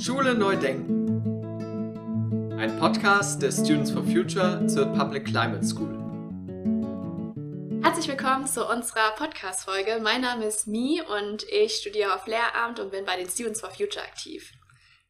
Schule neu denken. Ein Podcast der Students for Future zur Public Climate School. Herzlich willkommen zu unserer Podcast-Folge. Mein Name ist Mi und ich studiere auf Lehramt und bin bei den Students for Future aktiv.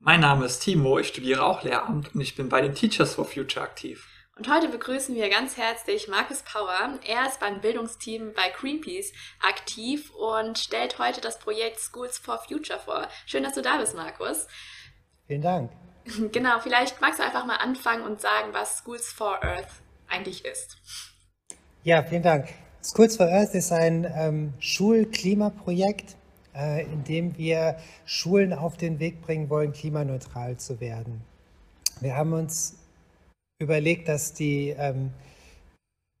Mein Name ist Timo, ich studiere auch Lehramt und ich bin bei den Teachers for Future aktiv. Und heute begrüßen wir ganz herzlich Markus Power. Er ist beim Bildungsteam bei Greenpeace aktiv und stellt heute das Projekt Schools for Future vor. Schön, dass du da bist, Markus. Vielen Dank. Genau, vielleicht magst du einfach mal anfangen und sagen, was Schools for Earth eigentlich ist. Ja, vielen Dank. Schools for Earth ist ein ähm, Schulklimaprojekt, äh, in dem wir Schulen auf den Weg bringen wollen, klimaneutral zu werden. Wir haben uns überlegt, dass die ähm,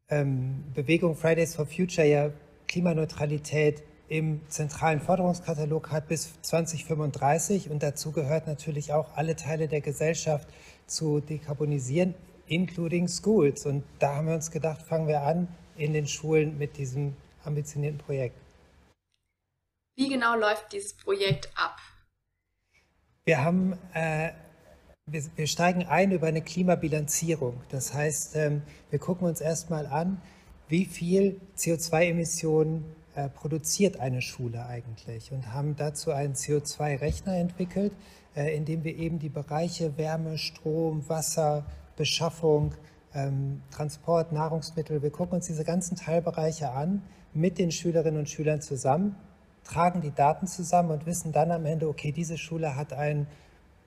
ähm, Bewegung Fridays for Future ja Klimaneutralität im zentralen Forderungskatalog hat bis 2035 und dazu gehört natürlich auch alle Teile der Gesellschaft zu dekarbonisieren, including schools. Und da haben wir uns gedacht, fangen wir an in den Schulen mit diesem ambitionierten Projekt. Wie genau läuft dieses Projekt ab? Wir haben äh, wir, wir, steigen ein über eine Klimabilanzierung. Das heißt, ähm, wir gucken uns erstmal an, wie viel CO2-Emissionen äh, produziert eine Schule eigentlich und haben dazu einen CO2-Rechner entwickelt, äh, in dem wir eben die Bereiche Wärme, Strom, Wasser, Beschaffung, ähm, Transport, Nahrungsmittel, wir gucken uns diese ganzen Teilbereiche an mit den Schülerinnen und Schülern zusammen, tragen die Daten zusammen und wissen dann am Ende, okay, diese Schule hat einen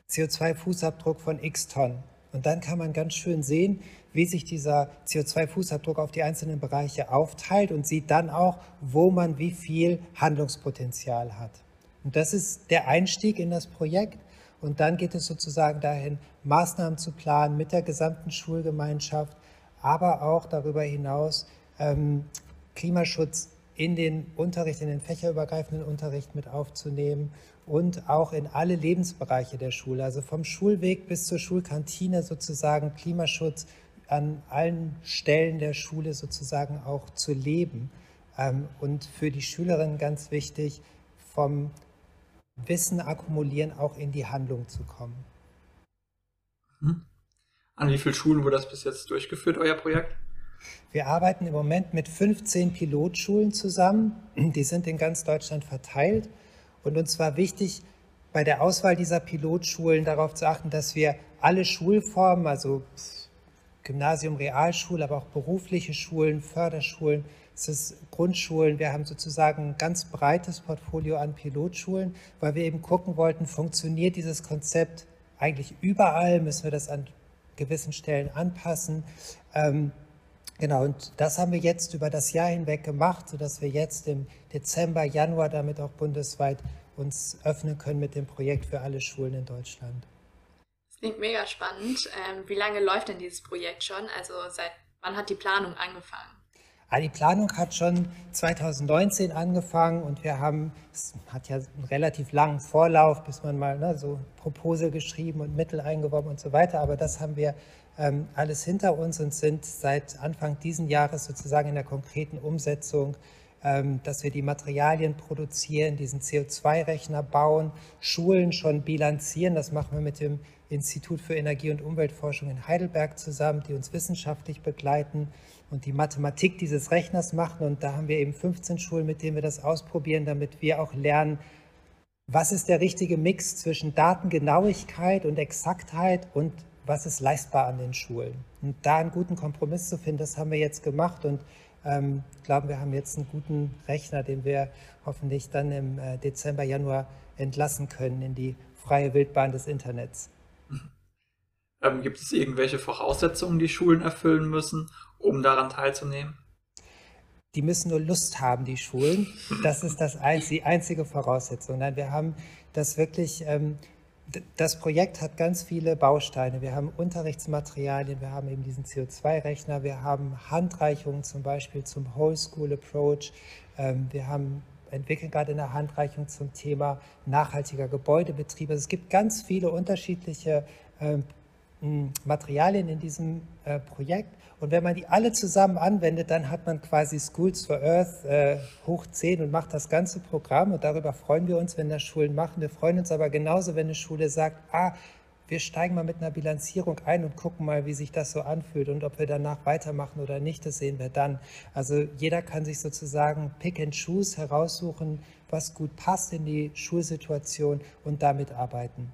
CO2-Fußabdruck von x Tonnen. Und dann kann man ganz schön sehen, wie sich dieser CO2-Fußabdruck auf die einzelnen Bereiche aufteilt und sieht dann auch, wo man wie viel Handlungspotenzial hat. Und das ist der Einstieg in das Projekt. Und dann geht es sozusagen dahin, Maßnahmen zu planen mit der gesamten Schulgemeinschaft, aber auch darüber hinaus ähm, Klimaschutz in den Unterricht, in den fächerübergreifenden Unterricht mit aufzunehmen und auch in alle Lebensbereiche der Schule, also vom Schulweg bis zur Schulkantine sozusagen Klimaschutz an allen Stellen der Schule sozusagen auch zu leben. Ähm, und für die Schülerinnen ganz wichtig, vom Wissen akkumulieren auch in die Handlung zu kommen. Mhm. An wie vielen Schulen wurde das bis jetzt durchgeführt, euer Projekt? Wir arbeiten im Moment mit 15 Pilotschulen zusammen. Die sind in ganz Deutschland verteilt. Und uns war wichtig, bei der Auswahl dieser Pilotschulen darauf zu achten, dass wir alle Schulformen, also Gymnasium, Realschule, aber auch berufliche Schulen, Förderschulen, Grundschulen. Wir haben sozusagen ein ganz breites Portfolio an Pilotschulen, weil wir eben gucken wollten, funktioniert dieses Konzept eigentlich überall? Müssen wir das an gewissen Stellen anpassen? Ähm, Genau, und das haben wir jetzt über das Jahr hinweg gemacht, sodass wir jetzt im Dezember, Januar damit auch bundesweit uns öffnen können mit dem Projekt für alle Schulen in Deutschland. Das klingt mega spannend. Ähm, wie lange läuft denn dieses Projekt schon? Also seit wann hat die Planung angefangen? Ah, die Planung hat schon 2019 angefangen und wir haben, es hat ja einen relativ langen Vorlauf, bis man mal ne, so Proposal geschrieben und Mittel eingeworben und so weiter, aber das haben wir ähm, alles hinter uns und sind seit Anfang diesen Jahres sozusagen in der konkreten Umsetzung, ähm, dass wir die Materialien produzieren, diesen CO2-Rechner bauen, Schulen schon bilanzieren. Das machen wir mit dem Institut für Energie- und Umweltforschung in Heidelberg zusammen, die uns wissenschaftlich begleiten und die Mathematik dieses Rechners machen. Und da haben wir eben 15 Schulen, mit denen wir das ausprobieren, damit wir auch lernen, was ist der richtige Mix zwischen Datengenauigkeit und Exaktheit und was ist leistbar an den Schulen. Und da einen guten Kompromiss zu finden, das haben wir jetzt gemacht und ähm, glauben, wir haben jetzt einen guten Rechner, den wir hoffentlich dann im äh, Dezember, Januar entlassen können in die freie Wildbahn des Internets. Ähm, gibt es irgendwelche Voraussetzungen, die Schulen erfüllen müssen, um daran teilzunehmen? Die müssen nur Lust haben, die Schulen. Das ist das, die einzige Voraussetzung. Nein, wir haben das wirklich ähm, das Projekt hat ganz viele Bausteine. Wir haben Unterrichtsmaterialien, wir haben eben diesen CO2-Rechner, wir haben Handreichungen zum Beispiel zum Whole School Approach, ähm, wir haben entwickeln gerade eine Handreichung zum Thema nachhaltiger Gebäudebetrieb. Also es gibt ganz viele unterschiedliche ähm, Materialien in diesem äh, Projekt. Und wenn man die alle zusammen anwendet, dann hat man quasi Schools for Earth äh, hoch 10 und macht das ganze Programm. Und darüber freuen wir uns, wenn das Schulen machen. Wir freuen uns aber genauso, wenn eine Schule sagt, ah, wir steigen mal mit einer Bilanzierung ein und gucken mal, wie sich das so anfühlt und ob wir danach weitermachen oder nicht, das sehen wir dann. Also jeder kann sich sozusagen Pick and Choose heraussuchen, was gut passt in die Schulsituation und damit arbeiten.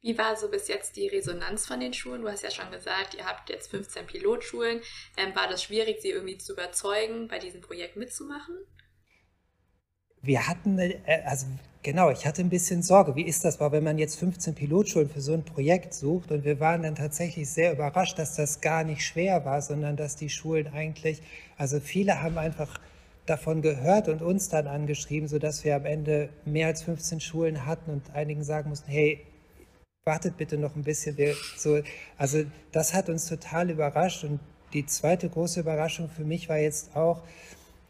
Wie war so bis jetzt die Resonanz von den Schulen? Du hast ja schon gesagt, ihr habt jetzt 15 Pilotschulen. Ähm, war das schwierig, sie irgendwie zu überzeugen, bei diesem Projekt mitzumachen? Wir hatten, äh, also genau, ich hatte ein bisschen Sorge. Wie ist das, wenn man jetzt 15 Pilotschulen für so ein Projekt sucht? Und wir waren dann tatsächlich sehr überrascht, dass das gar nicht schwer war, sondern dass die Schulen eigentlich, also viele haben einfach davon gehört und uns dann angeschrieben, sodass wir am Ende mehr als 15 Schulen hatten und einigen sagen mussten, hey, wartet bitte noch ein bisschen. Wir, so, also das hat uns total überrascht. Und die zweite große Überraschung für mich war jetzt auch,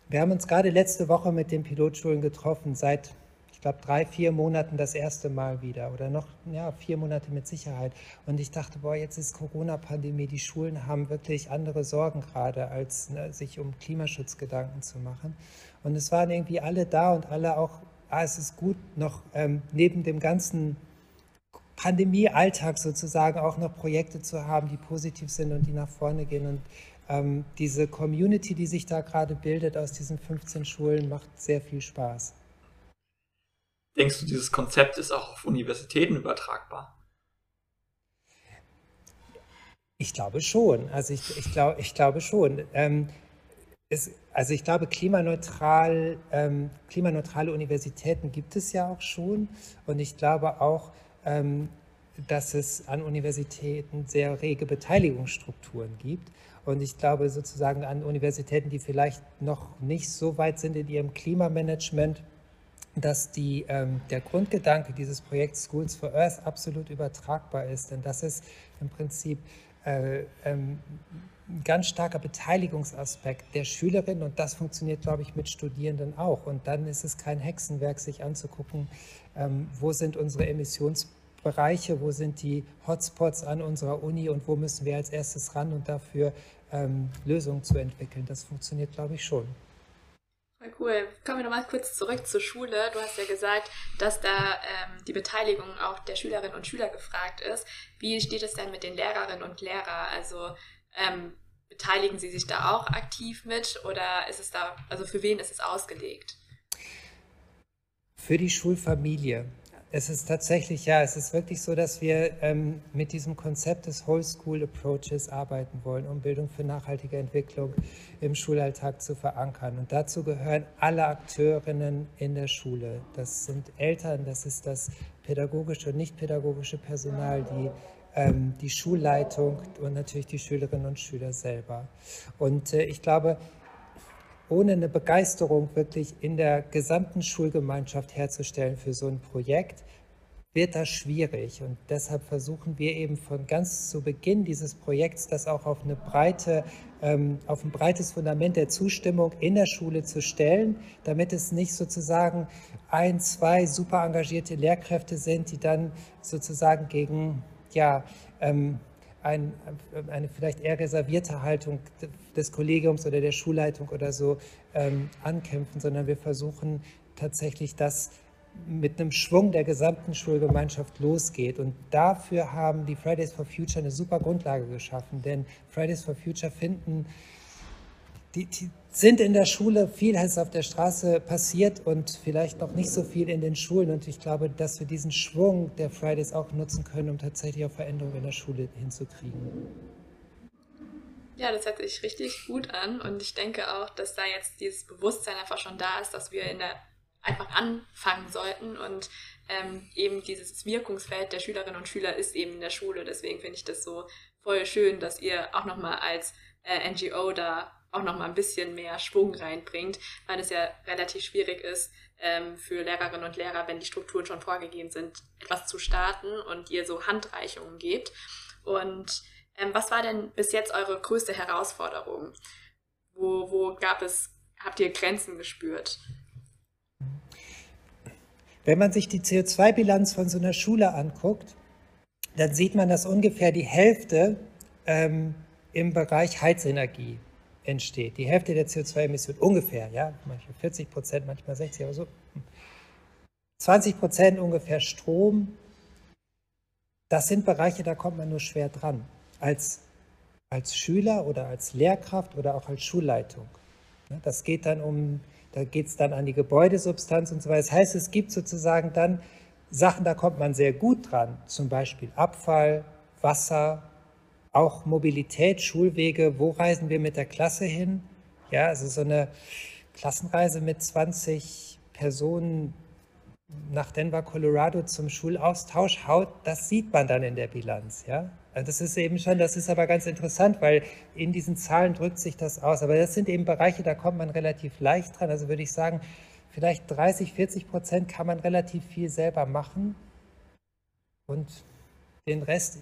wir haben uns gerade letzte Woche mit den Pilotschulen getroffen, seit, ich glaube, drei, vier Monaten das erste Mal wieder oder noch, ja, vier Monate mit Sicherheit. Und ich dachte, boah, jetzt ist Corona-Pandemie, die Schulen haben wirklich andere Sorgen gerade, als ne, sich um Klimaschutz Gedanken zu machen. Und es waren irgendwie alle da und alle auch, ah, es ist gut, noch ähm, neben dem ganzen Pandemie-Alltag sozusagen auch noch Projekte zu haben, die positiv sind und die nach vorne gehen. Und ähm, diese Community, die sich da gerade bildet aus diesen 15 Schulen, macht sehr viel Spaß. Denkst du, dieses Konzept ist auch auf Universitäten übertragbar? Ich glaube schon. Also ich, ich, glaub, ich glaube schon. Ähm, es, also ich glaube, klimaneutral, ähm, klimaneutrale Universitäten gibt es ja auch schon. Und ich glaube auch, dass es an Universitäten sehr rege Beteiligungsstrukturen gibt. Und ich glaube sozusagen an Universitäten, die vielleicht noch nicht so weit sind in ihrem Klimamanagement, dass die, ähm, der Grundgedanke dieses Projekts Schools for Earth absolut übertragbar ist. Denn das ist im Prinzip äh, ähm, ein ganz starker Beteiligungsaspekt der Schülerinnen und das funktioniert, glaube ich, mit Studierenden auch. Und dann ist es kein Hexenwerk, sich anzugucken, ähm, wo sind unsere Emissions Bereiche, wo sind die Hotspots an unserer Uni und wo müssen wir als erstes ran und dafür ähm, Lösungen zu entwickeln. Das funktioniert, glaube ich, schon. Cool. Kommen wir nochmal kurz zurück zur Schule. Du hast ja gesagt, dass da ähm, die Beteiligung auch der Schülerinnen und Schüler gefragt ist. Wie steht es denn mit den Lehrerinnen und Lehrern? Also ähm, beteiligen sie sich da auch aktiv mit oder ist es da, also für wen ist es ausgelegt? Für die Schulfamilie. Es ist tatsächlich, ja, es ist wirklich so, dass wir ähm, mit diesem Konzept des Whole School Approaches arbeiten wollen, um Bildung für nachhaltige Entwicklung im Schulalltag zu verankern. Und dazu gehören alle Akteurinnen in der Schule. Das sind Eltern, das ist das pädagogische und nicht pädagogische Personal, die ähm, die Schulleitung und natürlich die Schülerinnen und Schüler selber. Und äh, ich glaube, ohne eine Begeisterung wirklich in der gesamten Schulgemeinschaft herzustellen für so ein Projekt, wird das schwierig. Und deshalb versuchen wir eben von ganz zu Beginn dieses Projekts das auch auf, eine breite, ähm, auf ein breites Fundament der Zustimmung in der Schule zu stellen, damit es nicht sozusagen ein, zwei super engagierte Lehrkräfte sind, die dann sozusagen gegen ja, ähm, ein, eine vielleicht eher reservierte Haltung des Kollegiums oder der Schulleitung oder so ähm, ankämpfen, sondern wir versuchen tatsächlich, dass mit einem Schwung der gesamten Schulgemeinschaft losgeht. Und dafür haben die Fridays for Future eine super Grundlage geschaffen, denn Fridays for Future finden die, die, sind in der Schule, viel ist auf der Straße passiert und vielleicht noch nicht so viel in den Schulen. Und ich glaube, dass wir diesen Schwung der Fridays auch nutzen können, um tatsächlich auch Veränderungen in der Schule hinzukriegen. Ja, das hört sich richtig gut an und ich denke auch, dass da jetzt dieses Bewusstsein einfach schon da ist, dass wir in der einfach anfangen sollten und ähm, eben dieses Wirkungsfeld der Schülerinnen und Schüler ist eben in der Schule. Deswegen finde ich das so voll schön, dass ihr auch nochmal als äh, NGO da auch noch mal ein bisschen mehr Schwung reinbringt, weil es ja relativ schwierig ist ähm, für Lehrerinnen und Lehrer, wenn die Strukturen schon vorgegeben sind, etwas zu starten und ihr so Handreichungen gebt. Und ähm, was war denn bis jetzt eure größte Herausforderung? Wo, wo gab es, habt ihr Grenzen gespürt? Wenn man sich die CO2-Bilanz von so einer Schule anguckt, dann sieht man, dass ungefähr die Hälfte ähm, im Bereich Heizenergie entsteht. Die Hälfte der CO2-Emissionen ungefähr, ja, manchmal 40 Prozent, manchmal 60, aber so 20 Prozent ungefähr Strom. Das sind Bereiche, da kommt man nur schwer dran. Als, als Schüler oder als Lehrkraft oder auch als Schulleitung. Das geht dann um, da geht es dann an die Gebäudesubstanz und so weiter. Das heißt, es gibt sozusagen dann Sachen, da kommt man sehr gut dran. Zum Beispiel Abfall, Wasser, auch Mobilität, Schulwege. Wo reisen wir mit der Klasse hin? Ja, also so eine Klassenreise mit 20 Personen nach Denver, Colorado zum Schulaustausch haut, das sieht man dann in der Bilanz. Ja? Also das ist eben schon, das ist aber ganz interessant, weil in diesen Zahlen drückt sich das aus. Aber das sind eben Bereiche, da kommt man relativ leicht dran. Also würde ich sagen, vielleicht 30, 40 Prozent kann man relativ viel selber machen. Und den Rest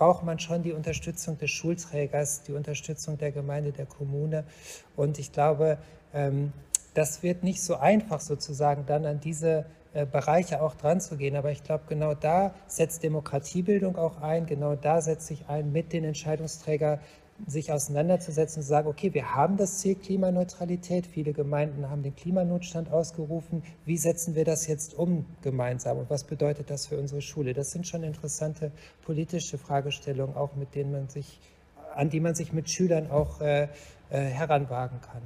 braucht man schon die Unterstützung des Schulträgers, die Unterstützung der Gemeinde, der Kommune. Und ich glaube, ähm, das wird nicht so einfach sozusagen dann an diese äh, Bereiche auch dran zu gehen. Aber ich glaube, genau da setzt Demokratiebildung auch ein, genau da setzt sich ein, mit den Entscheidungsträgern sich auseinanderzusetzen und zu sagen, okay, wir haben das Ziel Klimaneutralität, viele Gemeinden haben den Klimanotstand ausgerufen, wie setzen wir das jetzt um gemeinsam und was bedeutet das für unsere Schule? Das sind schon interessante politische Fragestellungen, auch mit denen man sich, an die man sich mit Schülern auch äh, äh, heranwagen kann.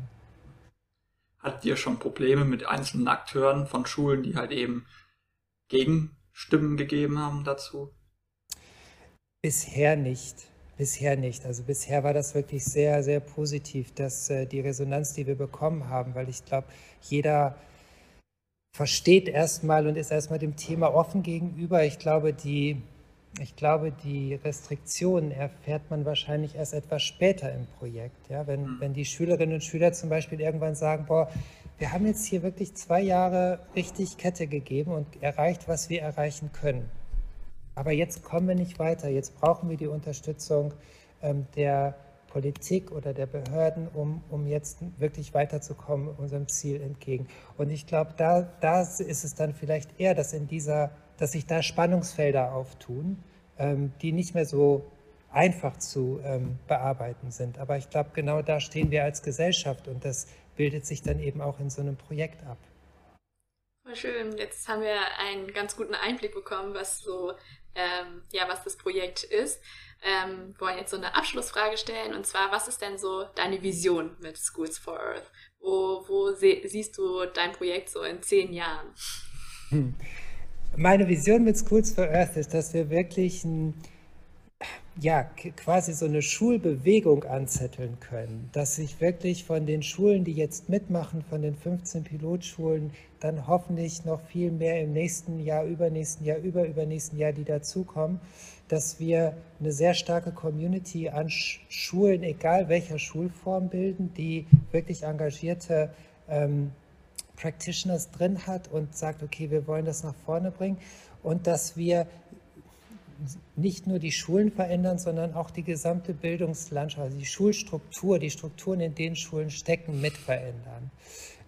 Hattet ihr schon Probleme mit einzelnen Akteuren von Schulen, die halt eben Gegenstimmen gegeben haben dazu? Bisher nicht. Bisher nicht. Also bisher war das wirklich sehr, sehr positiv, dass äh, die Resonanz, die wir bekommen haben, weil ich glaube, jeder versteht erstmal und ist erstmal dem Thema offen gegenüber. Ich glaube, die ich glaube, die Restriktionen erfährt man wahrscheinlich erst etwas später im Projekt. Ja? Wenn, mhm. wenn die Schülerinnen und Schüler zum Beispiel irgendwann sagen, boah, wir haben jetzt hier wirklich zwei Jahre richtig Kette gegeben und erreicht, was wir erreichen können. Aber jetzt kommen wir nicht weiter. Jetzt brauchen wir die Unterstützung ähm, der Politik oder der Behörden, um, um jetzt wirklich weiterzukommen, unserem Ziel entgegen. Und ich glaube, da, da ist es dann vielleicht eher, dass in dieser dass sich da Spannungsfelder auftun, ähm, die nicht mehr so einfach zu ähm, bearbeiten sind. Aber ich glaube, genau da stehen wir als Gesellschaft und das bildet sich dann eben auch in so einem Projekt ab. Schön. Jetzt haben wir einen ganz guten Einblick bekommen, was so, ähm, ja, was das Projekt ist. Ähm, wir wollen jetzt so eine Abschlussfrage stellen und zwar, was ist denn so deine Vision mit Schools for Earth? Wo, wo siehst du dein Projekt so in zehn Jahren? Hm. Meine Vision mit Schools for Earth ist, dass wir wirklich ein, ja, quasi so eine Schulbewegung anzetteln können, dass sich wirklich von den Schulen, die jetzt mitmachen, von den 15 Pilotschulen, dann hoffentlich noch viel mehr im nächsten Jahr, übernächsten Jahr, überübernächsten Jahr, die dazukommen, dass wir eine sehr starke Community an Schulen, egal welcher Schulform bilden, die wirklich engagierte ähm, Practitioners drin hat und sagt, okay, wir wollen das nach vorne bringen. Und dass wir nicht nur die Schulen verändern, sondern auch die gesamte Bildungslandschaft, also die Schulstruktur, die Strukturen, in denen Schulen stecken, mit verändern.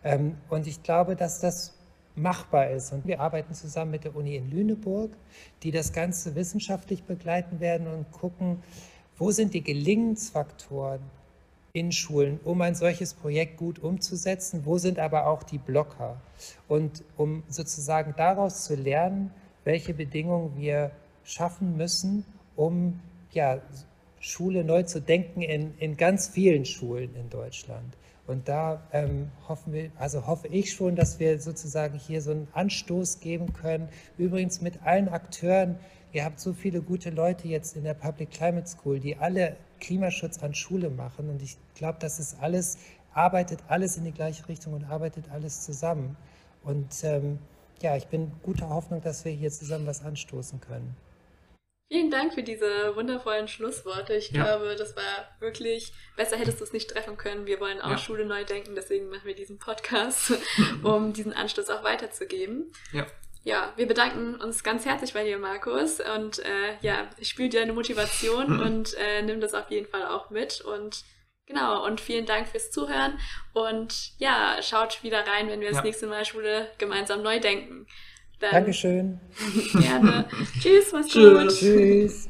Ähm, und ich glaube, dass das machbar ist. Und wir arbeiten zusammen mit der Uni in Lüneburg, die das Ganze wissenschaftlich begleiten werden und gucken, wo sind die Gelingensfaktoren, in Schulen, um ein solches Projekt gut umzusetzen? Wo sind aber auch die Blocker? Und um sozusagen daraus zu lernen, welche Bedingungen wir schaffen müssen, um ja, Schule neu zu denken in, in ganz vielen Schulen in Deutschland. Und da ähm, hoffen wir, also hoffe ich schon, dass wir sozusagen hier so einen Anstoß geben können. Übrigens mit allen Akteuren. Ihr habt so viele gute Leute jetzt in der Public Climate School, die alle Klimaschutz an Schule machen. Und ich glaube, das ist alles, arbeitet alles in die gleiche Richtung und arbeitet alles zusammen. Und ähm, ja, ich bin guter Hoffnung, dass wir hier zusammen was anstoßen können. Vielen Dank für diese wundervollen Schlussworte. Ich ja. glaube, das war wirklich, besser hättest du es nicht treffen können. Wir wollen auch ja. Schule neu denken, deswegen machen wir diesen Podcast, um diesen Anstoß auch weiterzugeben. Ja. Ja, wir bedanken uns ganz herzlich bei dir, Markus. Und äh, ja, ich spüre deine Motivation und äh, nimm das auf jeden Fall auch mit. Und genau, und vielen Dank fürs Zuhören. Und ja, schaut wieder rein, wenn wir ja. das nächste Mal Schule gemeinsam neu denken. Dann Dankeschön. gerne. Tschüss, mach's Tschüss. gut. Tschüss.